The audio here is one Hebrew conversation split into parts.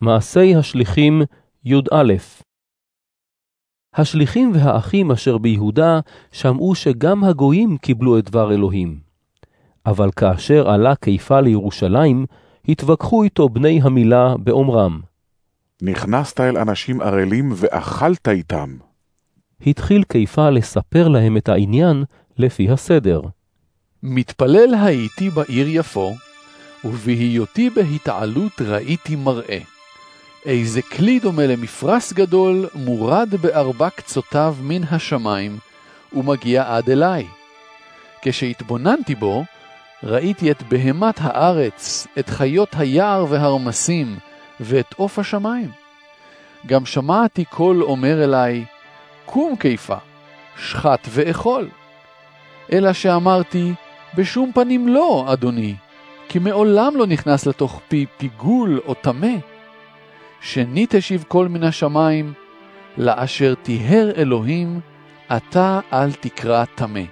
מעשי השליחים י"א השליחים והאחים אשר ביהודה שמעו שגם הגויים קיבלו את דבר אלוהים. אבל כאשר עלה קיפה לירושלים, התווכחו איתו בני המילה באומרם. נכנסת אל אנשים ערלים ואכלת איתם. התחיל קיפה לספר להם את העניין לפי הסדר. מתפלל הייתי בעיר יפו, ובהיותי בהתעלות ראיתי מראה. איזה כלי דומה למפרש גדול מורד בארבע קצותיו מן השמיים, ומגיע עד אליי. כשהתבוננתי בו, ראיתי את בהמת הארץ, את חיות היער והרמסים, ואת עוף השמיים. גם שמעתי קול אומר אליי, קום קיפה, שחט ואכול. אלא שאמרתי, בשום פנים לא, אדוני, כי מעולם לא נכנס לתוך פי פיגול או טמא. שנית השיב קול מן השמיים, לאשר טיהר אלוהים, אתה אל תקרא טמא.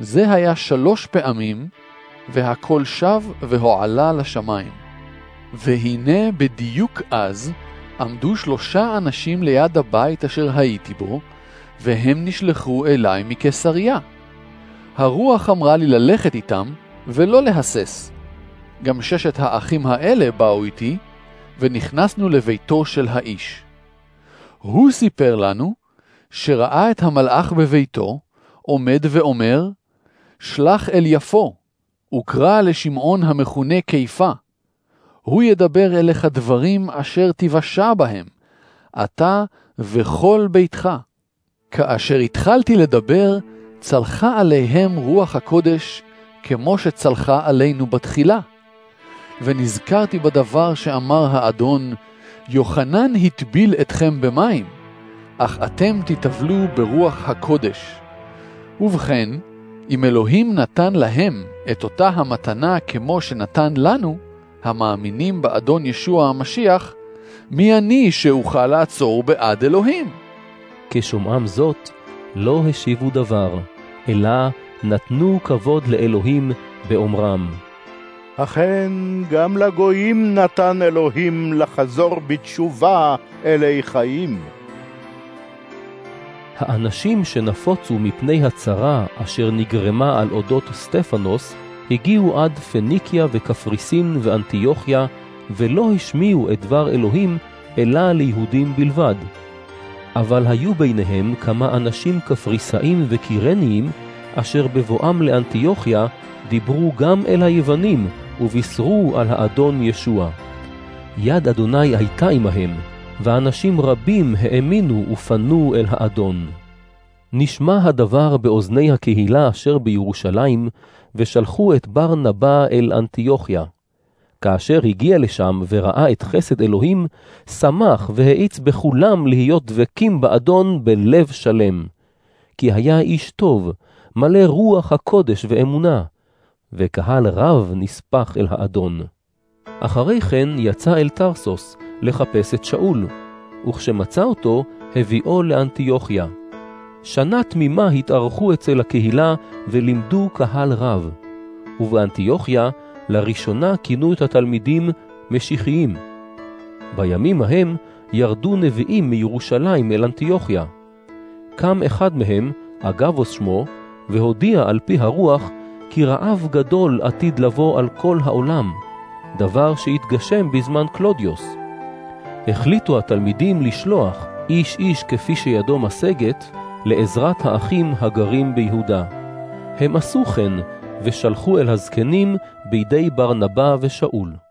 זה היה שלוש פעמים, והקול שב והועלה לשמיים. והנה בדיוק אז עמדו שלושה אנשים ליד הבית אשר הייתי בו, והם נשלחו אליי מקיסריה. הרוח אמרה לי ללכת איתם ולא להסס. גם ששת האחים האלה באו איתי, ונכנסנו לביתו של האיש. הוא סיפר לנו שראה את המלאך בביתו, עומד ואומר, שלח אל יפו, וקרא לשמעון המכונה קיפה. הוא ידבר אליך דברים אשר תיוושע בהם, אתה וכל ביתך. כאשר התחלתי לדבר, צלחה עליהם רוח הקודש, כמו שצלחה עלינו בתחילה. ונזכרתי בדבר שאמר האדון, יוחנן הטביל אתכם במים, אך אתם תטבלו ברוח הקודש. ובכן, אם אלוהים נתן להם את אותה המתנה כמו שנתן לנו, המאמינים באדון ישוע המשיח, מי אני שאוכל לעצור בעד אלוהים? כשומעם זאת, לא השיבו דבר, אלא נתנו כבוד לאלוהים באומרם. אכן, גם לגויים נתן אלוהים לחזור בתשובה אלי חיים. האנשים שנפוצו מפני הצרה אשר נגרמה על אודות סטפנוס, הגיעו עד פניקיה וקפריסין ואנטיוכיה, ולא השמיעו את דבר אלוהים, אלא ליהודים בלבד. אבל היו ביניהם כמה אנשים קפריסאים וקירניים, אשר בבואם לאנטיוכיה דיברו גם אל היוונים, ובישרו על האדון ישוע. יד אדוני הייתה עמהם, ואנשים רבים האמינו ופנו אל האדון. נשמע הדבר באוזני הקהילה אשר בירושלים, ושלחו את בר נבא אל אנטיוכיה. כאשר הגיע לשם וראה את חסד אלוהים, שמח והאיץ בכולם להיות דבקים באדון בלב שלם. כי היה איש טוב, מלא רוח הקודש ואמונה, וקהל רב נספח אל האדון. אחרי כן יצא אל טרסוס לחפש את שאול, וכשמצא אותו, הביאו לאנטיוכיה. שנה תמימה התארחו אצל הקהילה ולימדו קהל רב. ובאנטיוכיה לראשונה כינו את התלמידים משיחיים. בימים ההם ירדו נביאים מירושלים אל אנטיוכיה. קם אחד מהם, אגבוס שמו, והודיע על פי הרוח כי רעב גדול עתיד לבוא על כל העולם, דבר שהתגשם בזמן קלודיוס. החליטו התלמידים לשלוח איש איש כפי שידו משגת לעזרת האחים הגרים ביהודה. הם עשו כן ושלחו אל הזקנים בידי ברנבא ושאול.